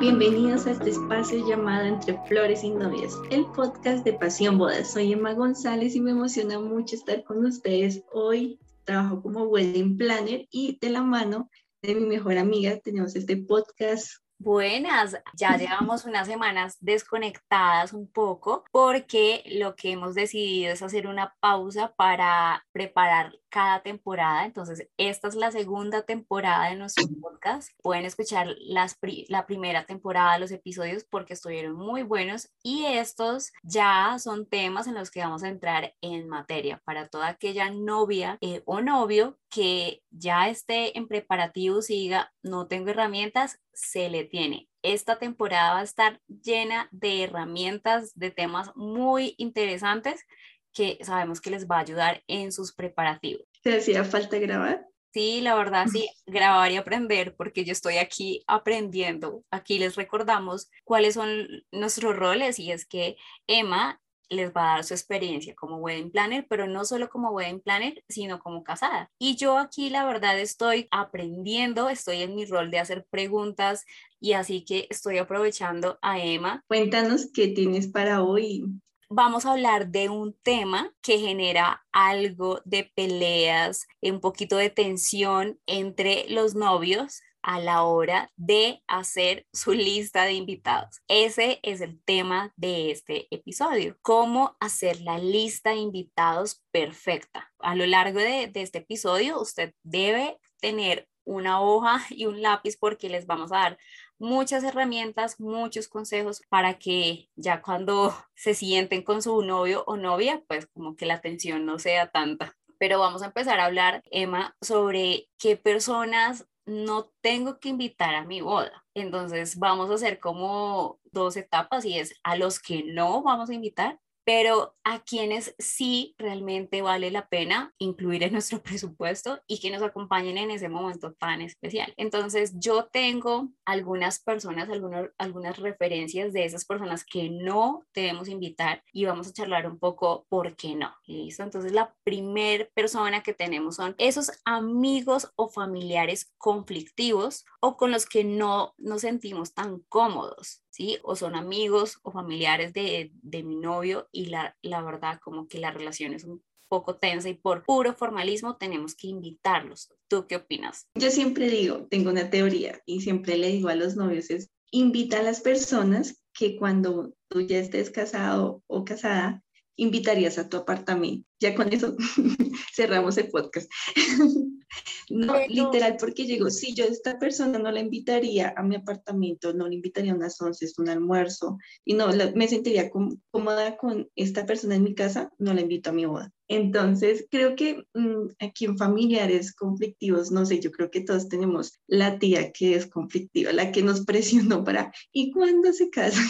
bienvenidos a este espacio llamado Entre Flores y Novias, el podcast de Pasión Bodas. Soy Emma González y me emociona mucho estar con ustedes hoy. Trabajo como wedding planner y de la mano de mi mejor amiga tenemos este podcast Buenas, ya llevamos unas semanas desconectadas un poco porque lo que hemos decidido es hacer una pausa para preparar cada temporada. Entonces, esta es la segunda temporada de nuestro podcast. Pueden escuchar las la primera temporada, los episodios, porque estuvieron muy buenos y estos ya son temas en los que vamos a entrar en materia para toda aquella novia eh, o novio que ya esté en preparativos y diga, no tengo herramientas, se le tiene. Esta temporada va a estar llena de herramientas, de temas muy interesantes que sabemos que les va a ayudar en sus preparativos. ¿Te hacía falta grabar? Sí, la verdad, sí, grabar y aprender, porque yo estoy aquí aprendiendo. Aquí les recordamos cuáles son nuestros roles y es que Emma les va a dar su experiencia como wedding planner, pero no solo como wedding planner, sino como casada. Y yo aquí la verdad estoy aprendiendo, estoy en mi rol de hacer preguntas y así que estoy aprovechando a Emma. Cuéntanos qué tienes para hoy vamos a hablar de un tema que genera algo de peleas, un poquito de tensión entre los novios a la hora de hacer su lista de invitados. Ese es el tema de este episodio, cómo hacer la lista de invitados perfecta. A lo largo de, de este episodio, usted debe tener una hoja y un lápiz porque les vamos a dar muchas herramientas, muchos consejos para que ya cuando se sienten con su novio o novia, pues como que la atención no sea tanta. Pero vamos a empezar a hablar, Emma, sobre qué personas no tengo que invitar a mi boda. Entonces vamos a hacer como dos etapas y es a los que no vamos a invitar pero a quienes sí realmente vale la pena incluir en nuestro presupuesto y que nos acompañen en ese momento tan especial. Entonces, yo tengo algunas personas, algunas, algunas referencias de esas personas que no debemos invitar y vamos a charlar un poco por qué no. ¿Listo? Entonces, la primera persona que tenemos son esos amigos o familiares conflictivos o con los que no nos sentimos tan cómodos. ¿Sí? O son amigos o familiares de, mi novio y la, la verdad como que la relación es un poco tensa y por puro formalismo tenemos que invitarlos. ¿Tú qué opinas? Yo siempre digo, tengo una teoría y siempre le digo a los novios es, invita a las personas que cuando tú ya estés casado o casada, invitarías a tu apartamento. Ya con eso cerramos el podcast. no, literal, porque digo, si yo a esta persona no la invitaría a mi apartamento, no le invitaría a unas once, un almuerzo, y no me sentiría cómoda con esta persona en mi casa, no la invito a mi boda. Entonces, creo que mm, aquí en familiares conflictivos, no sé, yo creo que todos tenemos la tía que es conflictiva, la que nos presionó para, ¿y cuándo se casan?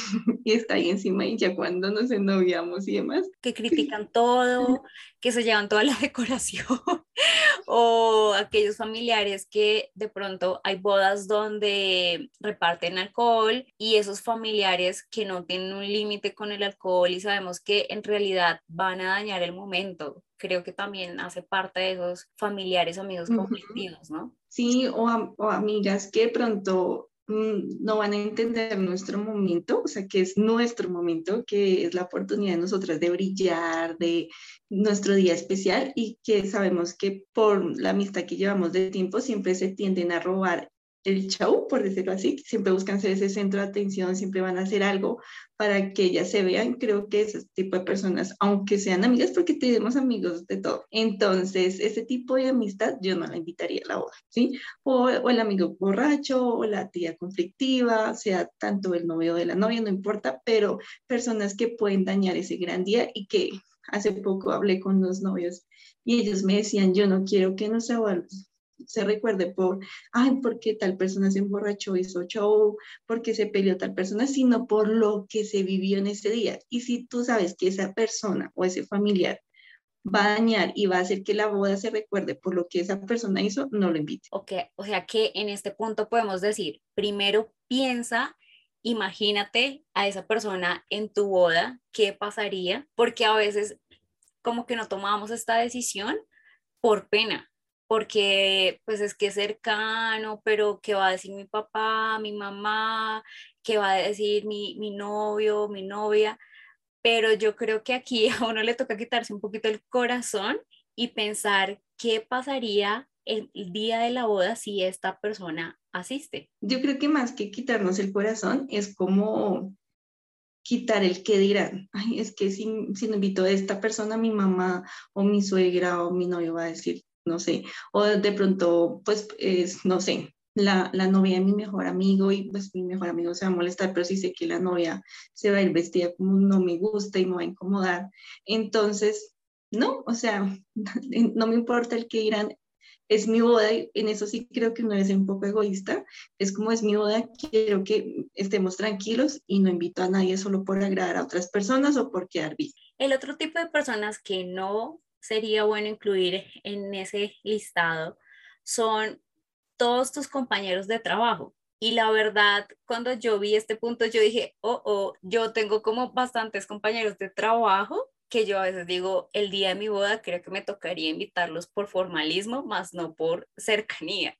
y está ahí encima y ya cuando nos ennoviamos y demás. Que critican todo, que se llevan toda la decoración, o aquellos familiares que de pronto hay bodas donde reparten alcohol y esos familiares que no tienen un límite con el alcohol y sabemos que en realidad van a dañar el momento. Creo que también hace parte de esos familiares, amigos conflictivos, ¿no? Sí, o, o amigas que pronto Mm, no van a entender nuestro momento, o sea, que es nuestro momento, que es la oportunidad de nosotras de brillar, de nuestro día especial y que sabemos que por la amistad que llevamos de tiempo siempre se tienden a robar el show, por decirlo así, siempre buscan ser ese centro de atención, siempre van a hacer algo para que ellas se vean. Creo que ese tipo de personas, aunque sean amigas, porque tenemos amigos de todo. Entonces, ese tipo de amistad yo no la invitaría a la boda, ¿sí? O, el amigo borracho, o la tía conflictiva, sea tanto el novio de la novia, no importa, pero personas que pueden dañar ese gran día y que hace poco hablé con los novios y ellos me decían, yo no quiero que nos se recuerde por, ay, porque tal persona se emborrachó, hizo show, porque se peleó tal persona, sino por lo que se vivió en ese día. Y si tú sabes que esa persona o ese familiar va a dañar y va a hacer que la boda se recuerde por lo que esa persona hizo, no lo invite. Ok, o sea que en este punto podemos decir, primero piensa imagínate a esa persona en tu boda, ¿qué pasaría? Porque a veces como que no tomamos esta decisión por pena, porque pues es que es cercano, pero ¿qué va a decir mi papá, mi mamá? qué va a decir mi, mi novio, mi novia, pero yo creo que aquí a uno le toca quitarse un poquito el corazón y pensar qué pasaría el día de la boda si esta persona asiste. Yo creo que más que quitarnos el corazón es como quitar el que dirán. Ay, es que si, si no invito a esta persona, mi mamá o mi suegra o mi novio va a decir, no sé, o de pronto, pues, es, no sé, la, novia de mi mejor amigo y pues mi mejor amigo se va a molestar, pero si sé que la novia se va a ir vestida como no me gusta y me va a incomodar. Entonces, no, o sea, no me importa el que dirán, es mi boda, y en eso sí creo que uno es un poco egoísta, es como es mi boda, quiero que estemos tranquilos y no invito a nadie solo por agradar a otras personas o por quedar bien. El otro tipo de personas que no sería bueno incluir en ese listado son todos tus compañeros de trabajo. Y la verdad, cuando yo vi este punto, yo dije, oh, oh, yo tengo como bastantes compañeros de trabajo que yo a veces digo, el día de mi boda creo que me tocaría invitarlos por formalismo, más no por cercanía.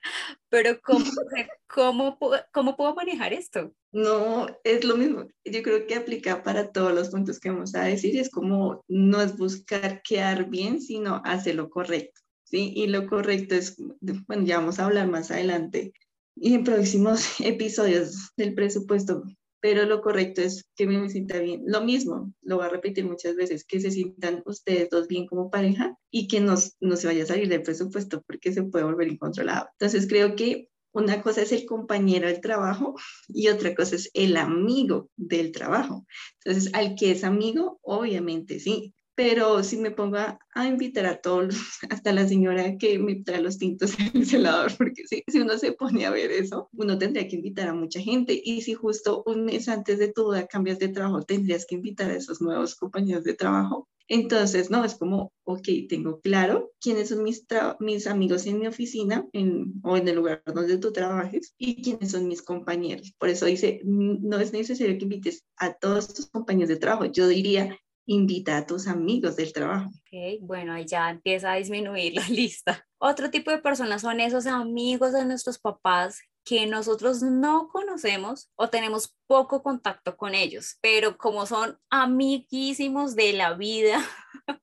Pero ¿cómo, cómo, cómo puedo manejar esto? No, es lo mismo. Yo creo que aplica para todos los puntos que vamos a decir. Es como no es buscar quedar bien, sino hacer lo correcto. ¿sí? Y lo correcto es, bueno, ya vamos a hablar más adelante y en próximos episodios del presupuesto pero lo correcto es que me sienta bien. Lo mismo, lo voy a repetir muchas veces, que se sientan ustedes dos bien como pareja y que no, no se vaya a salir del presupuesto porque se puede volver incontrolado. Entonces creo que una cosa es el compañero del trabajo y otra cosa es el amigo del trabajo. Entonces, al que es amigo, obviamente sí, pero si me pongo a, invitar a todos, hasta la señora que me trae los tintos en el celador, porque si, si, uno se pone a ver eso, uno tendría que invitar a mucha gente y si justo un mes antes de tu boda cambias de trabajo, tendrías que invitar a esos nuevos compañeros de trabajo. Entonces, no, es como, ok, tengo claro quiénes son mis, mis amigos en mi oficina en, o en el lugar donde tú trabajes y quiénes son mis compañeros. Por eso dice, no es necesario que invites a todos tus compañeros de trabajo. Yo diría, invita a tus amigos del trabajo. Ok, bueno, ahí ya empieza a disminuir la lista. Otro tipo de personas son esos amigos de nuestros papás que nosotros no conocemos o tenemos poco contacto con ellos, pero como son amiguísimos de la vida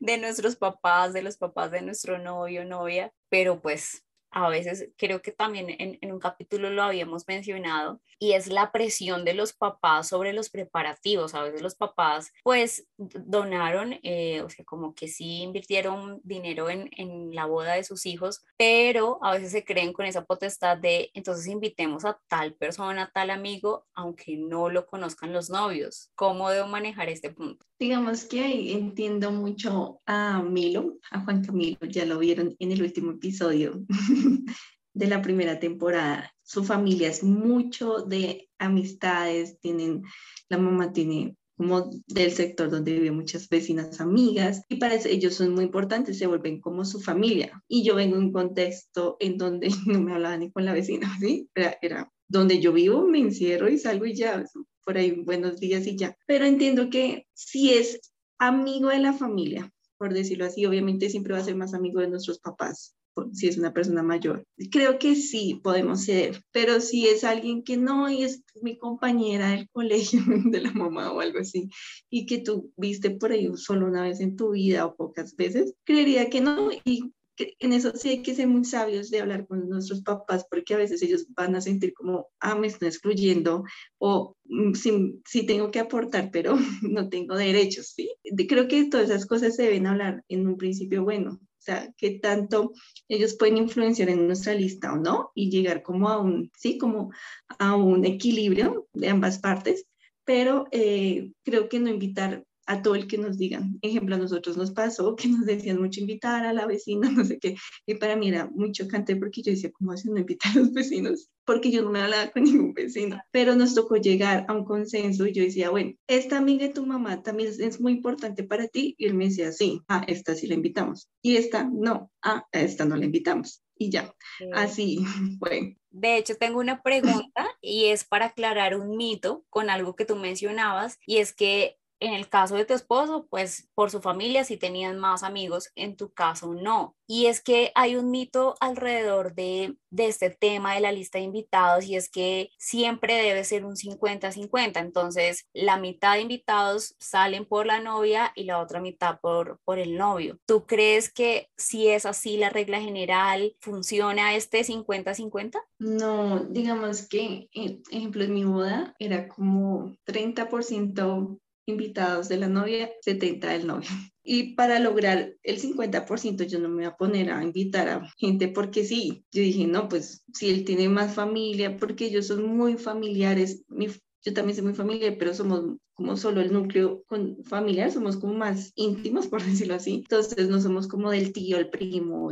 de nuestros papás, de los papás de nuestro novio, novia, pero pues a veces creo que también en, un capítulo lo habíamos mencionado, y es la presión de los papás sobre los preparativos. A veces los papás pues donaron, eh, o sea, como que sí invirtieron dinero en, en, la boda de sus hijos, pero a veces se creen con esa potestad de entonces invitemos a tal persona, a tal amigo, aunque no lo conozcan los novios. ¿Cómo debo manejar este punto? Digamos que entiendo mucho a Milo, a Juan Camilo, ya lo vieron en el último episodio de la primera temporada. Su familia es mucho de amistades, tienen, la mamá tiene como del sector donde viven muchas vecinas amigas y para ellos son muy importantes, se vuelven como su familia. Y yo vengo en un contexto en donde no me hablaba ni con la vecina, ¿sí? Era donde yo vivo, me encierro y salgo y ya, por ahí buenos días y ya. Pero entiendo que si es amigo de la familia, por decirlo así, obviamente siempre va a ser más amigo de nuestros papás si es una persona mayor. Creo que sí podemos ser, pero si es alguien que no y es mi compañera del colegio de la mamá o algo así, y que tú viste por ahí solo una vez en tu vida o pocas veces, creería que no. Y en eso sí hay que ser muy sabios de hablar con nuestros papás, porque a veces ellos van a sentir como, ah, me están excluyendo, o mm, sí, tengo que aportar, pero no tengo derechos, ¿sí? Creo que todas esas cosas se deben hablar en un principio bueno, sea, qué tanto ellos pueden influenciar en nuestra lista o no y llegar como a un, sí, como a un equilibrio de ambas partes, pero eh, creo que no invitar a todo el que nos digan. Ejemplo, a nosotros nos pasó que nos decían mucho invitar a la vecina, no sé qué, y para mí era muy chocante porque yo decía, ¿cómo hacen no invitar a los vecinos? Porque yo no me hablaba con ningún vecino, pero nos tocó llegar a un consenso y yo decía, bueno, esta amiga de tu mamá también es, muy importante para ti, y él me decía, sí, a esta sí la invitamos, y esta no, a esta no la invitamos, y ya, así fue. De hecho, tengo una pregunta y es para aclarar un mito con algo que tú mencionabas, y es que en el caso de tu esposo, pues por su familia sí tenían más amigos, en tu caso no. Y es que hay un mito alrededor de, de este tema de la lista de invitados y es que siempre debe ser un 50-50. Entonces, la mitad de invitados salen por la novia y la otra mitad por, por el novio. ¿Tú crees que si es así la regla general, funciona este 50-50? No, digamos que, eh, ejemplo, en mi boda era como 30% invitados de la novia, 70 del novio. Y para lograr el 50% yo no me voy a poner a invitar a gente porque sí. Yo dije, no, pues si él tiene más familia, porque ellos son muy familiares, yo también soy muy familiar, pero somos como solo el núcleo con familiar, somos como más íntimos, por decirlo así. Entonces no somos como del tío, el primo,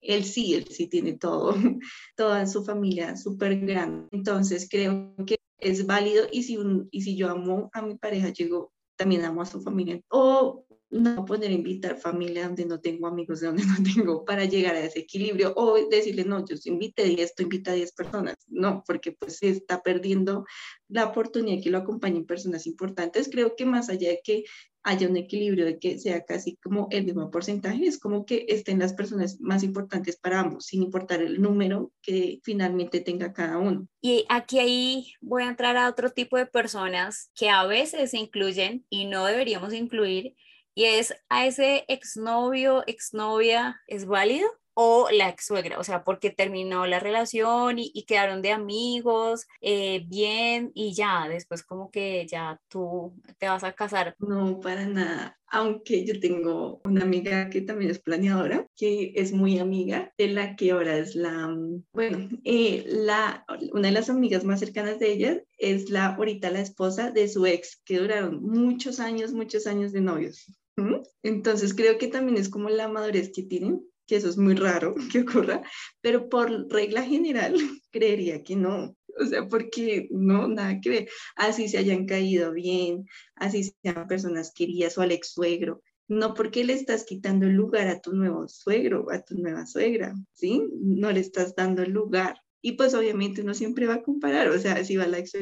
él sí, él sí tiene todo, toda su familia súper grande. Entonces creo que es válido y si, un, y si yo amo a mi pareja, llego, también amo a su familia. O no poder invitar familia donde no tengo amigos, de donde no tengo, para llegar a ese equilibrio, o decirle, no, yo invite 10, tú invita a 10 personas, no, porque pues se está perdiendo la oportunidad que lo acompañen personas importantes. Creo que más allá de que haya un equilibrio, de que sea casi como el mismo porcentaje, es como que estén las personas más importantes para ambos, sin importar el número que finalmente tenga cada uno. Y aquí ahí voy a entrar a otro tipo de personas que a veces se incluyen y no deberíamos incluir, y es a ese exnovio, exnovia, ¿es válido? o la ex suegra, o sea, porque terminó la relación y, quedaron de amigos, eh, bien, y ya, después como que ya tú te vas a casar. No, para nada. Aunque yo tengo una amiga que también es planeadora, que es muy amiga de la que ahora es la, bueno, eh, la, una de las amigas más cercanas de ella es la, ahorita la esposa de su ex, que duraron muchos años, muchos años de novios. Entonces creo que también es como la madurez que tienen que eso es muy raro que ocurra, pero por regla general creería que no. O sea, porque no, nada que ver. Así se hayan caído bien, así sean personas queridas o al ex suegro. No porque le estás quitando el lugar a tu nuevo suegro, a tu nueva suegra, ¿sí? No le estás dando el lugar. Y pues obviamente uno siempre va a comparar, o sea, si va la ex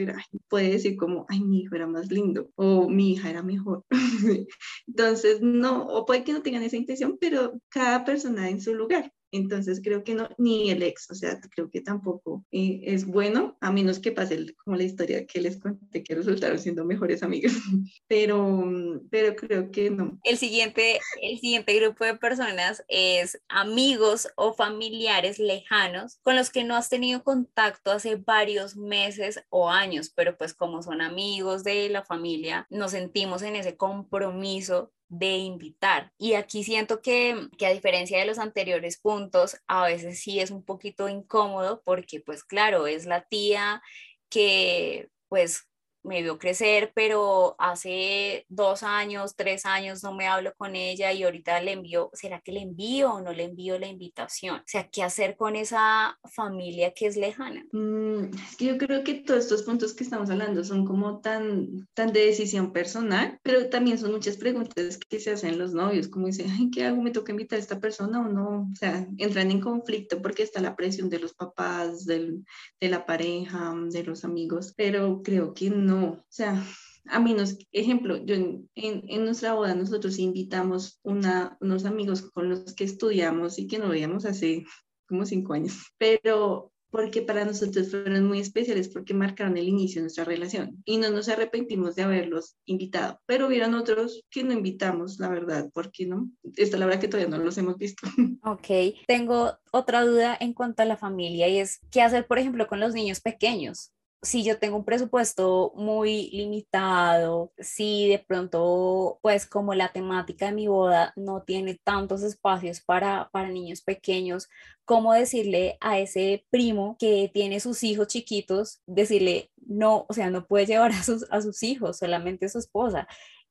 puede decir como, ay, mi hijo era más lindo o mi hija era mejor. Entonces, no, o puede que no tengan esa intención, pero cada persona en su lugar. Entonces creo que no, ni el ex, o sea, creo que tampoco eh, es bueno, a menos que pase como la historia que les conté que resultaron siendo mejores amigos, pero, pero creo que no. El siguiente, el siguiente grupo de personas es amigos o familiares lejanos con los que no has tenido contacto hace varios meses o años, pero pues como son amigos de la familia, nos sentimos en ese compromiso de invitar. Y aquí siento que, que, a diferencia de los anteriores puntos, a veces sí es un poquito incómodo porque pues claro, es la tía que pues me vio crecer, pero hace dos años, tres años no me hablo con ella y ahorita le envío, ¿será que le envío o no le envío la invitación? O sea, ¿qué hacer con esa familia que es lejana? Mm, es que yo creo que todos estos puntos que estamos hablando son como tan, tan de decisión personal, pero también son muchas preguntas que se hacen los novios, como dicen, ay, ¿qué hago? ¿Me toca invitar a esta persona o no? O sea, entran en conflicto porque está la presión de los papás, del, de la pareja, de los amigos, pero creo que no o sea, a menos, ejemplo, yo en, en, nuestra boda nosotros invitamos una, unos amigos con los que estudiamos y que no veíamos hace como cinco años, pero porque para nosotros fueron muy especiales porque marcaron el inicio de nuestra relación y no nos arrepentimos de haberlos invitado, pero hubieron otros que no invitamos, la verdad, porque no, esta es la verdad que todavía no los hemos visto. Ok, tengo otra duda en cuanto a la familia y es, ¿qué hacer, por ejemplo, con los niños pequeños? Si yo tengo un presupuesto muy limitado, si de pronto, pues como la temática de mi boda no tiene tantos espacios para, para niños pequeños, ¿cómo decirle a ese primo que tiene sus hijos chiquitos, decirle, no, o sea, no puede llevar a sus, a sus hijos, solamente su esposa?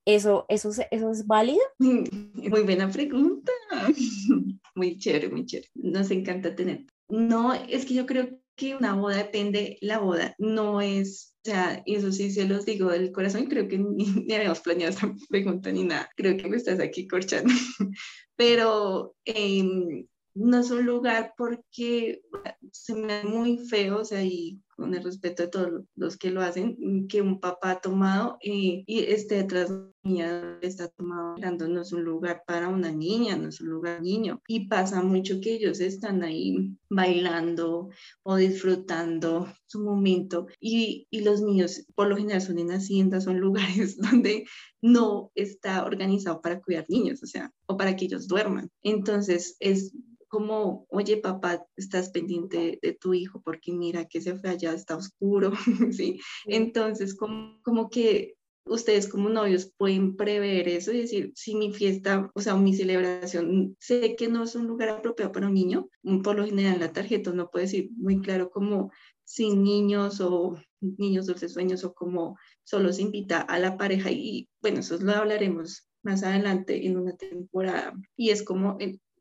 ¿Eso, eso, ¿Eso es válido? Muy buena pregunta. Muy chévere, muy chévere. Nos encanta tener. No, es que yo creo que una boda depende, la boda no es, o sea, eso sí se los digo del corazón, creo que ni, habíamos planeado esta pregunta ni nada, creo que me estás aquí corchando, pero em, no es un lugar porque se me ve muy feo, o sea, y con el respeto de todos los que lo hacen, que un papá tomado y, y esté detrás de niña está tomado no es un lugar para una niña, no es un lugar niño. Y pasa mucho que ellos están ahí bailando o disfrutando su momento y, y los niños por lo general son en haciendas, son lugares donde no está organizado para cuidar niños, o sea, o para que ellos duerman. Entonces es como, oye papá, estás pendiente de tu hijo porque mira que se fue allá, está oscuro, ¿sí? Entonces, como, como que ustedes como novios pueden prever eso y decir, si mi fiesta, o sea, mi celebración, sé que no es un lugar apropiado para un niño, por lo general la tarjeta no puede decir muy claro como sin niños o niños dulces sueños o como solo se invita a la pareja y bueno, eso lo hablaremos más adelante en una temporada y es como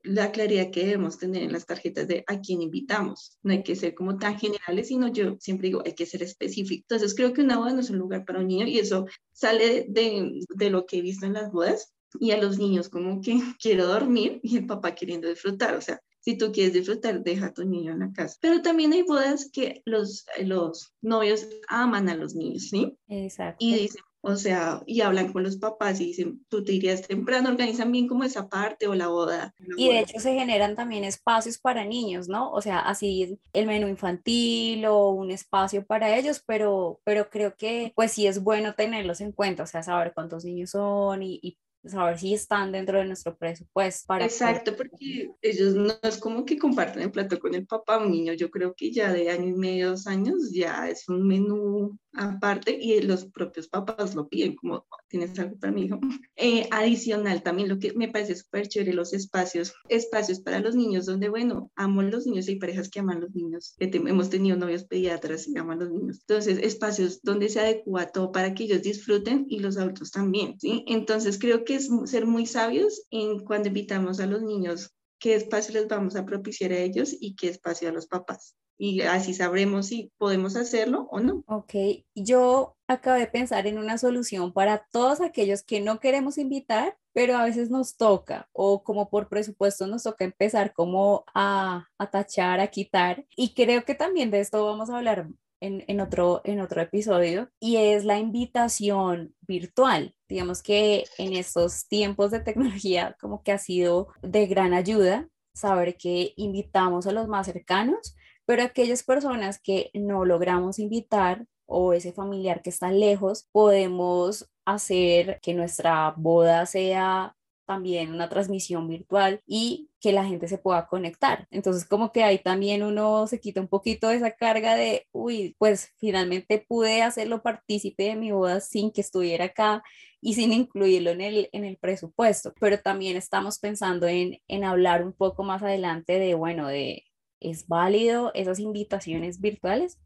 la claridad que debemos tener en las tarjetas de a quién invitamos. No hay que ser como tan generales, sino yo siempre digo, hay que ser específico. Entonces creo que una boda no es un lugar para un niño y eso sale de, de lo que he visto en las bodas y a los niños como que quiero dormir y el papá queriendo disfrutar. O sea, si tú quieres disfrutar, deja a tu niño en la casa. Pero también hay bodas que los, los novios aman a los niños, ¿sí? Exacto. Y dicen, o sea, y hablan con los papás y dicen, tú te irías temprano, organizan bien como esa parte o la boda. y de hecho se generan también espacios para niños, ¿no? O sea, así el menú infantil o un espacio para ellos, pero, pero creo que pues sí es bueno tenerlos en cuenta, o sea, saber cuántos niños son y, y saber si están dentro de nuestro presupuesto. Para Exacto, porque ellos no es como que comparten el plato con el papá, un niño yo creo que ya de año y medio, dos años, ya es un menú aparte y los propios papás lo piden, como tienes algo para mi hijo. Eh, adicional también lo que me parece súper chévere, los espacios, espacios para los niños donde, bueno, amo a los niños, hay parejas que aman a los niños, que hemos tenido novios pediatras y aman a los niños. Entonces, espacios donde se adecua todo para que ellos disfruten y los adultos también, ¿sí? Entonces, creo ser muy sabios en cuando invitamos a los niños qué espacio les vamos a propiciar a ellos y qué espacio a los papás y así sabremos si podemos hacerlo o no. Ok, yo acabé de pensar en una solución para todos aquellos que no queremos invitar, pero a veces nos toca o como por presupuesto nos toca empezar como a, a tachar, a quitar. Y creo que también de esto vamos a hablar en, en, otro, en otro episodio y es la invitación virtual. Digamos que en estos tiempos de tecnología como que ha sido de gran ayuda saber que invitamos a los más cercanos pero aquellas personas que no logramos invitar o ese familiar que está lejos, podemos hacer que nuestra boda sea también una transmisión virtual y que la gente se pueda conectar. Entonces, como que ahí también uno se quita un poquito de esa carga de, uy, pues finalmente pude hacerlo partícipe de mi boda sin que estuviera acá y sin incluirlo en el, en el presupuesto. Pero también estamos pensando en, en hablar un poco más adelante de, bueno, de es válido esas invitaciones virtuales.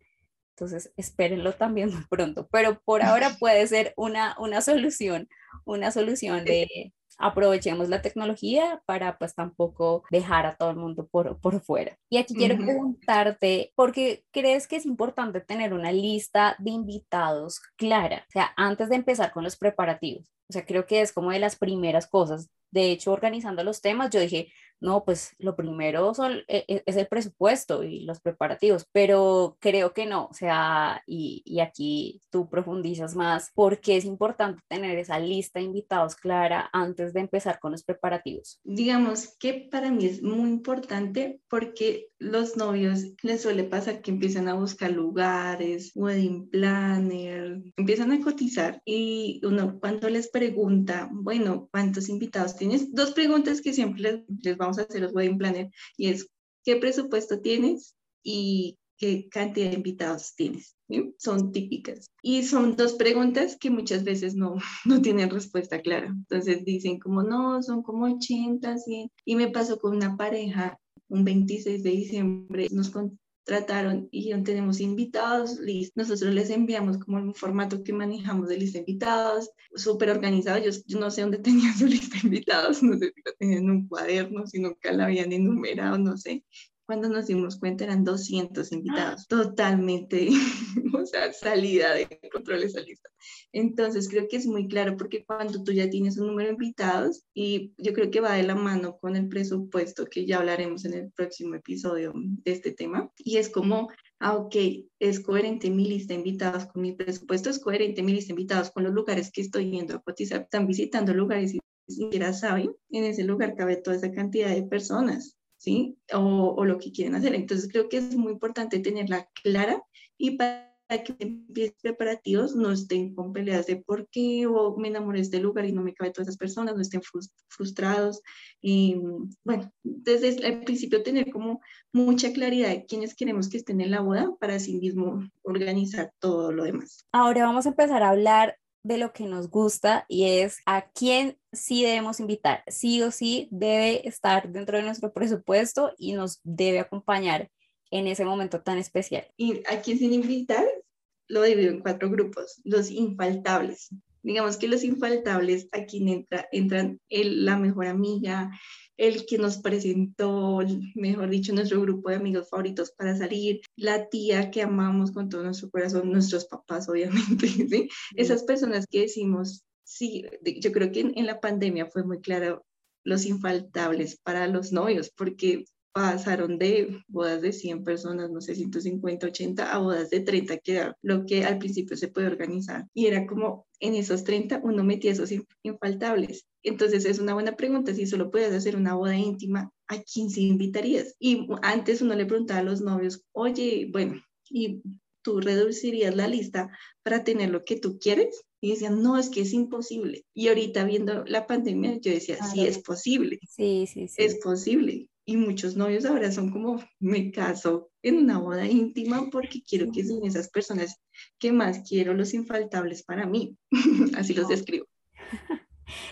Entonces, espérenlo también muy pronto, pero por ahora puede ser una, una solución, una solución de aprovechemos la tecnología para pues tampoco dejar a todo el mundo por, por fuera. Y aquí quiero preguntarte, ¿por qué crees que es importante tener una lista de invitados clara? O sea, antes de empezar con los preparativos. O sea, creo que es como de las primeras cosas. De hecho, organizando los temas, yo dije, no, pues lo primero son, e, e, es el presupuesto y los preparativos, pero creo que no, o sea, y, y aquí tú profundizas más porque es importante tener esa lista de invitados clara antes de empezar con los preparativos. Digamos que para mí es muy importante porque los novios les suele pasar que empiezan a buscar lugares, wedding planner, empiezan a cotizar y uno cuando les pregunta, bueno, ¿cuántos invitados tienes? Dos preguntas que siempre les, les vamos a hacer los wedding planner y es ¿qué presupuesto tienes y qué cantidad de invitados tienes? Son típicas. Y son dos preguntas que muchas veces no, no tienen respuesta clara. Entonces dicen como, no, son como 80, 100. Y me pasó con una pareja un 26 de diciembre, nos trataron y tenemos invitados, nosotros les enviamos como un formato que manejamos de lista de invitados, súper organizado, yo, no sé dónde tenían su lista de invitados, no sé si lo tenían en un cuaderno, si nunca la habían enumerado, no sé. Cuando nos dimos cuenta eran 200 invitados, totalmente, o sea, salida de control esa lista. Entonces creo que es muy claro porque cuando tú ya tienes un número de invitados y yo creo que va de la mano con el presupuesto que ya hablaremos en el próximo episodio de este tema y es como ah, ok, es coherente mi lista de invitados con mi presupuesto, es coherente mi lista de invitados con los lugares que estoy yendo a cotizar, están visitando lugares y ni siquiera saben, en ese lugar cabe toda esa cantidad de personas. ¿Sí? O, lo que quieren hacer. Entonces creo que es muy importante tenerla clara y para que empiecen preparativos no estén con peleas de por qué o me enamoré de este lugar y no me cabe todas esas personas, no estén frustrados. Y bueno, desde el principio tener como mucha claridad de quiénes queremos que estén en la boda para así mismo organizar todo lo demás. Ahora vamos a empezar a hablar de lo que nos gusta y es a quién sí debemos invitar. Sí o sí debe estar dentro de nuestro presupuesto y nos debe acompañar en ese momento tan especial. Y a quién sin invitar lo divido en cuatro grupos. Los infaltables. Digamos que los infaltables aquí entra, entran el, la mejor amiga, el que nos presentó, mejor dicho, nuestro grupo de amigos favoritos para salir, la tía que amamos con todo nuestro corazón, nuestros papás, obviamente, ¿sí? Esas personas que decimos, sí, yo creo que en, en la pandemia fue muy claro los infaltables para los novios, porque pasaron de bodas de 100 personas, no sé, 150, 80, a bodas de 30, que era lo que al principio se puede organizar. Y era como en esos 30 uno metía esos infaltables. Entonces es una buena pregunta, si solo puedes hacer una boda íntima, ¿a quién se invitarías? Y antes uno le preguntaba a los novios, oye, bueno, ¿y tú reducirías la lista para tener lo que tú quieres? Y decían, no, es que es imposible. Y ahorita viendo la pandemia, yo decía, sí, es posible. Sí, sí, sí. Es posible y muchos novios ahora son como, me caso en una boda íntima porque quiero que sean esas personas que más quiero, los infaltables para mí. Así los describo.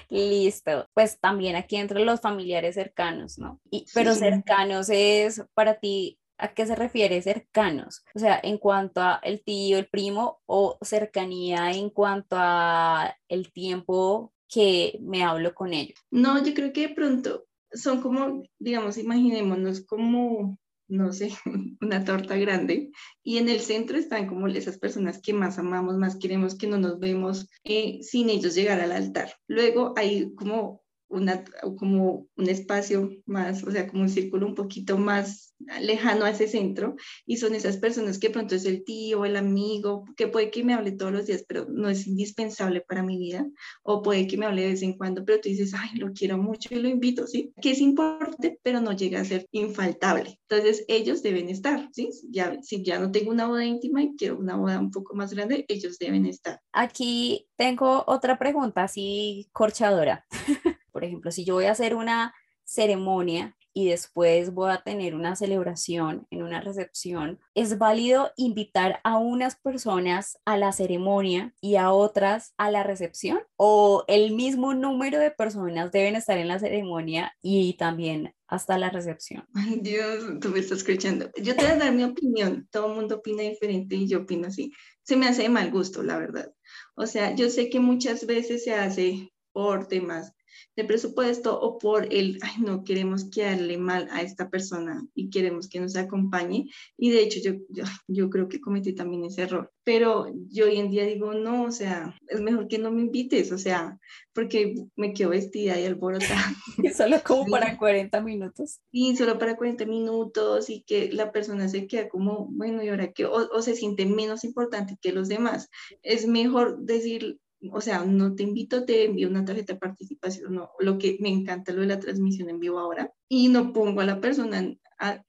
Listo. Pues también aquí entre los familiares cercanos, ¿no? Y, pero cercanos es para ti, ¿a qué se refiere cercanos? O sea, en cuanto a el tío, el primo o cercanía en cuanto a el tiempo que me hablo con ellos. No, yo creo que de pronto son como, digamos, imaginémonos como, no sé, una torta grande y en el centro están como esas personas que más amamos, más queremos, que no nos vemos eh, sin ellos llegar al altar. Luego hay como una, como un espacio más, o sea, como un círculo un poquito más lejano a ese centro, y son esas personas que pronto es el tío, el amigo, que puede que me hable todos los días, pero no es indispensable para mi vida, o puede que me hable de vez en cuando, pero tú dices, ay, lo quiero mucho y lo invito, ¿sí? Que es importante, pero no llega a ser infaltable. Entonces, ellos deben estar, ¿sí? Ya, si ya no tengo una boda íntima y quiero una boda un poco más grande, ellos deben estar. Aquí tengo otra pregunta así corchadora. Por ejemplo, si yo voy a hacer una ceremonia y después voy a tener una celebración en una recepción, es válido invitar a unas personas a la ceremonia y a otras a la recepción o el mismo número de personas deben estar en la ceremonia y también hasta la recepción. Dios, tú me estás escuchando. Yo te voy a dar mi opinión, todo el mundo opina diferente y yo opino así. Se me hace de mal gusto, la verdad. O sea, yo sé que muchas veces se hace por temas de presupuesto o por el, ay, no queremos quedarle mal a esta persona y queremos que nos acompañe. Y de hecho yo, yo, creo que cometí también ese error. Pero yo hoy en día digo, no, o sea, es mejor que no me invites, o sea, porque me quedo vestida y alborotada. solo como para 40 minutos. Sí, solo para 40 minutos y que la persona se queda como, bueno, y ahora que, o, o se siente menos importante que los demás. Es mejor decir, o sea, no te invito, te envío una tarjeta de participación, no, lo que me encanta lo de la transmisión en vivo ahora, y no pongo a la persona en,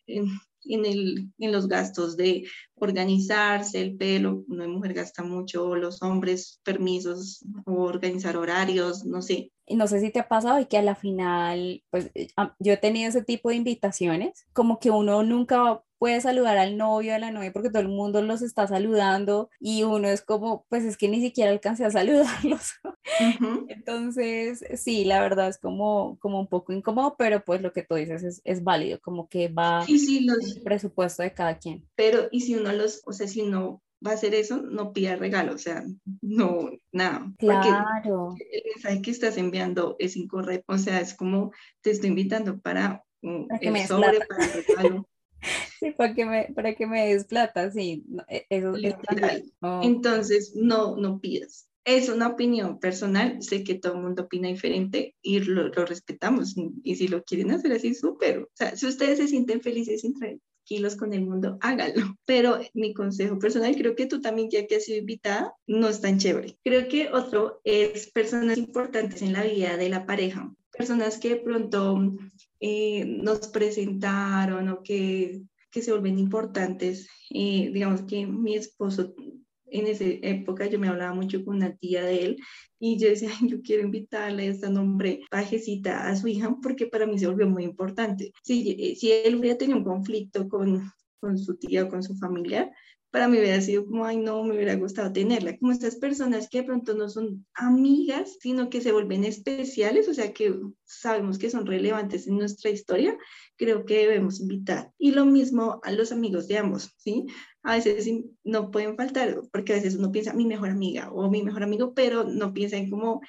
en, el, los gastos de organizarse, el pelo, una mujer gasta mucho, los hombres permisos o organizar horarios, no sé. No sé si te ha pasado y que a la final, pues eh, yo he tenido ese tipo de invitaciones, como que uno nunca puede saludar al novio, a la novia, porque todo el mundo los está saludando y uno es como, pues es que ni siquiera alcancé a saludarlos. Entonces, sí, la verdad es como, como un poco incómodo, pero pues lo que tú dices es, es válido, como que va y si los, el presupuesto de cada quien. Pero, y si uno los, o sea, si uno va a hacer eso, no pida regalo, o sea, no, nada. Claro. Porque el mensaje que estás enviando es incorrecto, o sea, es como te estoy invitando para, para que me sobre, para regalo. Sí, para que me, para que me des plata, sí. E, eso, oh. Entonces, no, no pidas es una opinión personal, sé que todo el mundo opina diferente y lo, respetamos. Y si lo quieren hacer así, súper. O sea, si ustedes se sienten felices y con el mundo, háganlo. Pero mi consejo personal, creo que tú también, ya que has sido invitada, no es tan chévere. Creo que otro es personas importantes en la vida de la pareja. Personas que de pronto eh, nos presentaron o que, que se vuelven importantes. Eh, digamos que mi esposo en esa época yo me hablaba mucho con una tía de él y yo decía, yo quiero invitarle a esta nombre pajecita a su hija porque para mí se volvió muy importante. Si, eh, si él hubiera tenido un conflicto con, con su tía o con su familia, para mí hubiera sido como, ay, no, me hubiera gustado tenerla. Como estas personas que de pronto no son amigas, sino que se vuelven especiales, o sea, que sabemos que son relevantes en nuestra historia, creo que debemos invitar. Y lo mismo a los amigos de ambos, ¿sí? A veces no pueden faltar, porque a veces uno piensa mi mejor amiga o mi mejor amigo, pero no piensa en cómo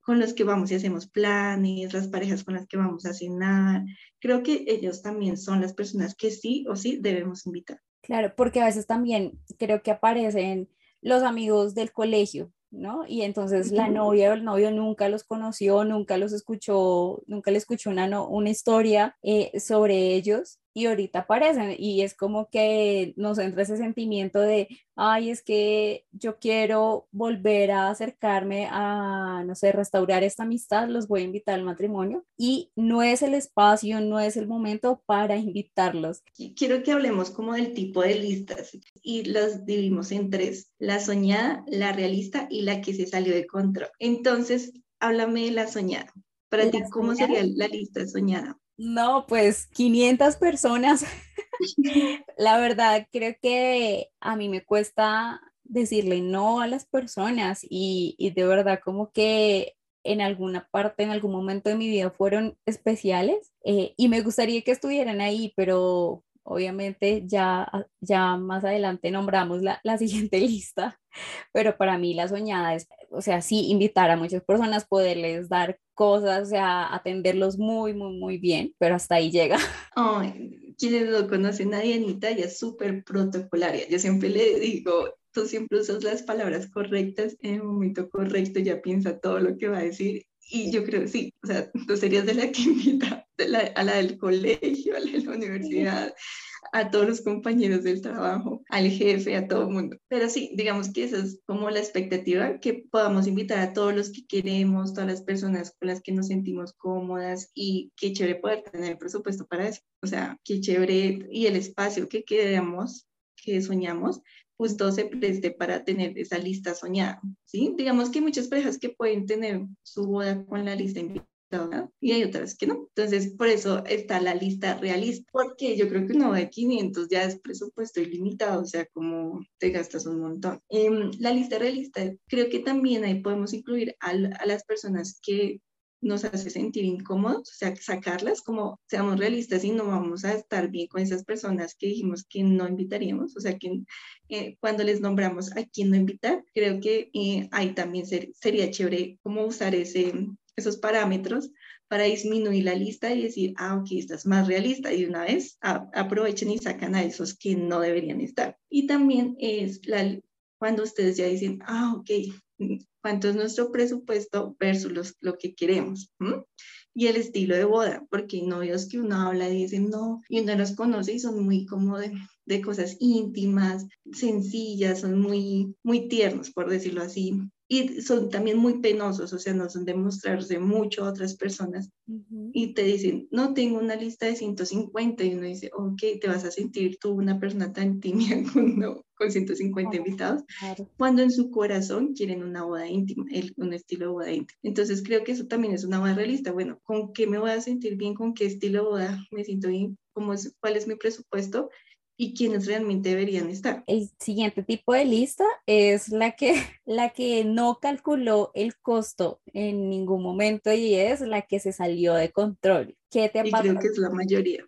con los que vamos y hacemos planes, las parejas con las que vamos a cenar. Creo que ellos también son las personas que sí o sí debemos invitar. Claro, porque a veces también creo que aparecen los amigos del colegio, ¿no? Y entonces la novia o el novio nunca los conoció, nunca los escuchó, nunca le escuchó una, una historia eh, sobre ellos y ahorita aparecen y es como que nos entra ese sentimiento de, ay, es que yo quiero volver a acercarme a, no sé, restaurar esta amistad, los voy a invitar al matrimonio y no es el espacio, no es el momento para invitarlos. Quiero que hablemos como del tipo de listas y las dividimos en tres, la soñada, la realista y la que se salió de control. Entonces, háblame de la soñada. Para ti, ¿cómo sería la lista soñada? No, pues 500 personas. La verdad, creo que a mí me cuesta decirle no a las personas y, de verdad como que en alguna parte, en algún momento de mi vida fueron especiales eh, y me gustaría que estuvieran ahí, pero obviamente ya, ya más adelante nombramos la, la siguiente lista, pero para mí la soñada es, o sea, sí, invitar a muchas personas, poderles dar cosas, o sea, atenderlos muy, muy, muy bien, pero hasta ahí llega. Ay, quienes lo conocen a Dianita, ella es súper protocolaria. Yo siempre le digo, tú siempre usas las palabras correctas en el momento correcto, ya piensa todo lo que va a decir. Y yo creo, sí, o sea, tú serías de la que invita a la del colegio, a la de la universidad, a todos los compañeros del trabajo, al jefe, a todo el mundo. Pero sí, digamos que esa es como la expectativa, que podamos invitar a todos los que queremos, todas las personas con las que nos sentimos cómodas y qué chévere poder tener el presupuesto para eso. O sea, qué chévere y el espacio que queremos, que soñamos, justo se preste para tener esa lista soñada, ¿sí? Digamos que muchas parejas que pueden tener su boda con la lista invitada y hay otras que no. Entonces, por eso está la lista realista, porque yo creo que uno de 500 ya es presupuesto ilimitado, o sea, como te gastas un montón. Em, la lista realista, creo que también ahí podemos incluir a, a las personas que nos hace sentir incómodos, o sea, sacarlas como seamos realistas y no vamos a estar bien con esas personas que dijimos que no invitaríamos, o sea, que eh, cuando les nombramos a quién no invitar, creo que eh, ahí también sería chévere cómo usar ese, esos parámetros para disminuir la lista y decir, ah, ok, esta es más realista y una vez aprovechen y sacan a esos que no deberían estar. Y también es la, cuando ustedes ya dicen, ah, ok, ¿cuánto es nuestro presupuesto versus lo que queremos? Y el estilo de boda, porque hay novios que uno habla y dicen no, y uno los conoce y son muy como de, de cosas íntimas, sencillas, son muy, muy tiernos, por decirlo así y son también muy penosos, o sea, no son de mostrarse mucho a otras personas. Y te dicen, no, tengo una lista de 150 y uno dice, ok, te vas a sentir tú una persona tan tímida con, con 150 invitados, cuando en su corazón quieren una boda íntima, el, un estilo de boda íntima. Entonces creo que eso también es una boda realista. Bueno, ¿con qué me voy a sentir bien? ¿Con qué estilo de boda me siento bien? ¿Cómo es, ¿Cuál es mi presupuesto? Y quiénes realmente deberían estar. El siguiente tipo de lista es la que, la que no calculó el costo en ningún momento y es la que se salió de control. ¿Qué te ha pasado? Creo que es la mayoría.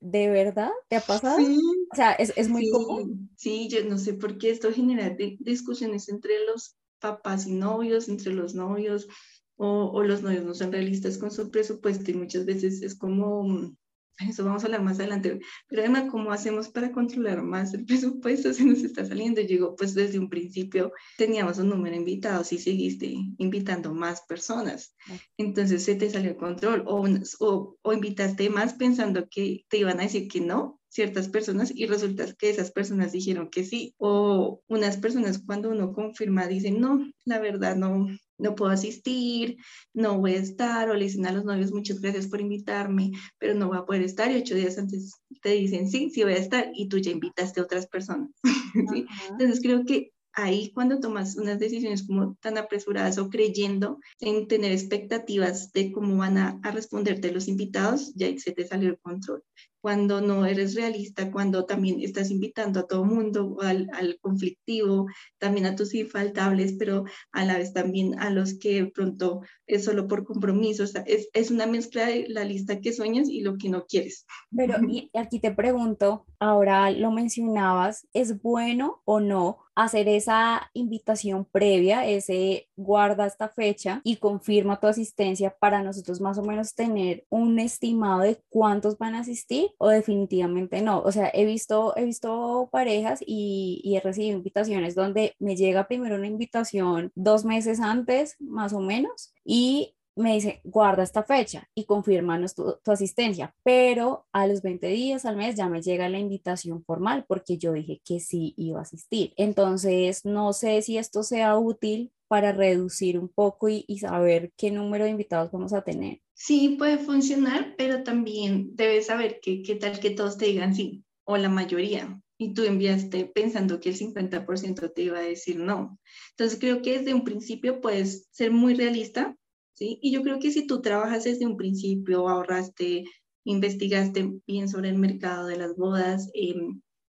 ¿De verdad? ¿Te ha pasado? Sí. O sea, es, es muy común. Sí, yo no sé por qué esto genera discusiones entre los papás y novios, entre los novios, o, o, los novios no son realistas con su presupuesto y muchas veces es como eso vamos a hablar más adelante, pero además, ¿cómo hacemos para controlar más el presupuesto si nos está saliendo? Yo digo, pues desde un principio teníamos un número de invitados y seguiste invitando más personas, entonces se te salió el control o, o, o invitaste más pensando que te iban a decir que no, ciertas personas y resulta que esas personas dijeron que sí. O unas personas cuando uno confirma dicen, no, la verdad no, no puedo asistir, no voy a estar, o le dicen a los novios, muchas gracias por invitarme, pero no voy a poder estar, y ocho días antes te dicen, sí, sí voy a estar, y tú ya invitaste a otras personas. Entonces creo que ahí cuando tomas unas decisiones como tan apresuradas o creyendo en tener expectativas de cómo van a, a responderte los invitados, ya se te salió el control cuando no eres realista, cuando también estás invitando a todo mundo, al, al conflictivo, también a tus infaltables, pero a la vez también a los que pronto es solo por compromiso. O sea, es, es, una mezcla de la lista que sueñas y lo que no quieres. Pero y aquí te pregunto, ahora lo mencionabas, ¿es bueno o no hacer esa invitación previa, ese guarda esta fecha y confirma tu asistencia para nosotros más o menos tener un estimado de cuántos van a asistir o definitivamente no. O sea, he visto, he visto parejas y, y he recibido invitaciones donde me llega primero una invitación dos meses antes, más o menos, y me dice, guarda esta fecha y confirmanos tu, tu, asistencia, pero a los 20 días al mes ya me llega la invitación formal porque yo dije que sí iba a asistir. Entonces, no sé si esto sea útil para reducir un poco y, saber qué número de invitados vamos a tener. Sí, puede funcionar, pero también debes saber que qué tal que todos te digan sí, o la mayoría, y tú enviaste pensando que el 50% te iba a decir no. Entonces creo que desde un principio puedes ser muy realista, ¿sí? Y yo creo que si tú trabajas desde un principio, ahorraste, investigaste bien sobre el mercado de las bodas, eh,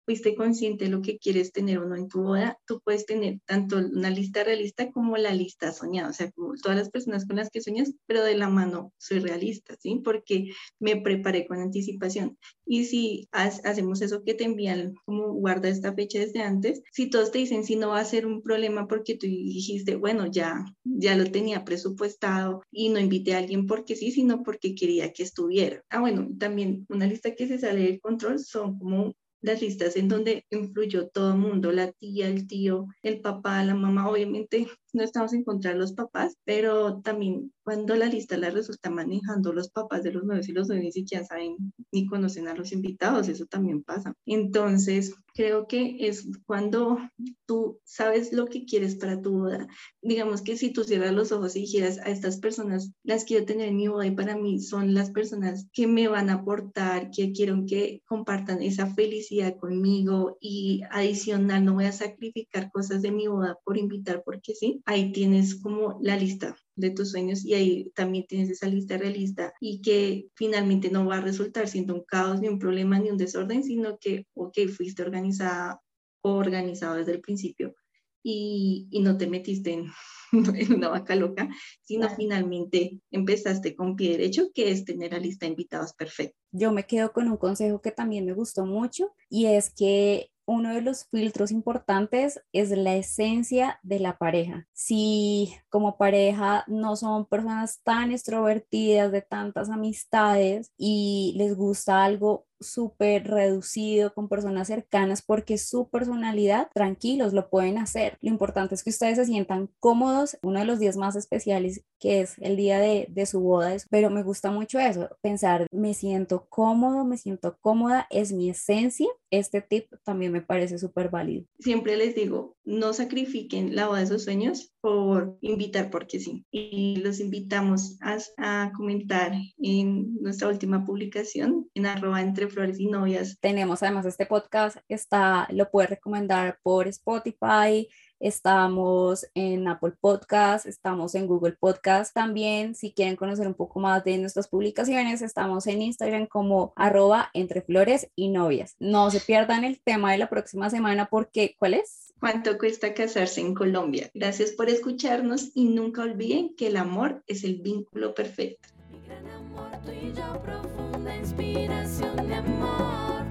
fuiste consciente de lo que quieres tener o no en tu boda, tú puedes tener tanto una lista realista como la lista soñada, o sea, como todas las personas con las que sueñas, pero de la mano soy realista, ¿sí? Porque me preparé con anticipación. Y si hacemos eso que te envían, como guarda esta fecha desde antes, si todos te dicen si no va a ser un problema porque tú dijiste, bueno, ya, ya lo tenía presupuestado y no invité a alguien porque sí, sino porque quería que estuviera. Ah, bueno, también una lista que se sale del control son como las listas en donde influyó todo el mundo, la tía, el tío, el papá, la mamá, obviamente no estamos en contra de los papás, pero también cuando la lista la resulta manejando los papás de los nuevos y los nuevos ni siquiera saben ni conocen a los invitados, eso también pasa. Entonces, creo que es cuando tú sabes lo que quieres para tu boda. Digamos que si tú cierras los ojos y dijeras a estas personas, las quiero tener en mi boda y para mí son las personas que me van a aportar, que quiero que compartan esa felicidad conmigo y adicional no voy a sacrificar cosas de mi boda por invitar porque sí, ahí tienes como la lista de tus sueños y ahí también tienes esa lista realista y que finalmente no va a resultar siendo un caos, ni un problema, ni un desorden, sino que, ok, fuiste organizada o organizado desde el principio y, y no te metiste en, en, una vaca loca, sino claro. finalmente empezaste con pie derecho, que es tener la lista de invitados perfecta. Yo me quedo con un consejo que también me gustó mucho y es que uno de los filtros importantes es la esencia de la pareja. Si como pareja no son personas tan extrovertidas, de tantas amistades y les gusta algo súper reducido con personas cercanas porque su personalidad, tranquilos, lo pueden hacer. Lo importante es que ustedes se sientan cómodos. Uno de los días más especiales que es el día de, de su boda, pero me gusta mucho eso, pensar, me siento cómodo, me siento cómoda, es mi esencia. Este tip también me parece súper válido. Siempre les digo, no sacrifiquen la boda de sus sueños por invitar porque sí. Y los invitamos a, a comentar en nuestra última publicación en arroba entre flores y novias. Tenemos además este podcast, está, lo puedes recomendar por Spotify, estamos en Apple Podcast, estamos en Google Podcast también. Si quieren conocer un poco más de nuestras publicaciones, estamos en Instagram como arroba entre flores y novias. No se pierdan el tema de la próxima semana porque, ¿cuál es? ¿Cuánto cuesta casarse en Colombia? Gracias por escucharnos y nunca olviden que el amor es el vínculo perfecto. Mi gran amor, tú y yo, profunda inspiración de amor,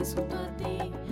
es junto a ti.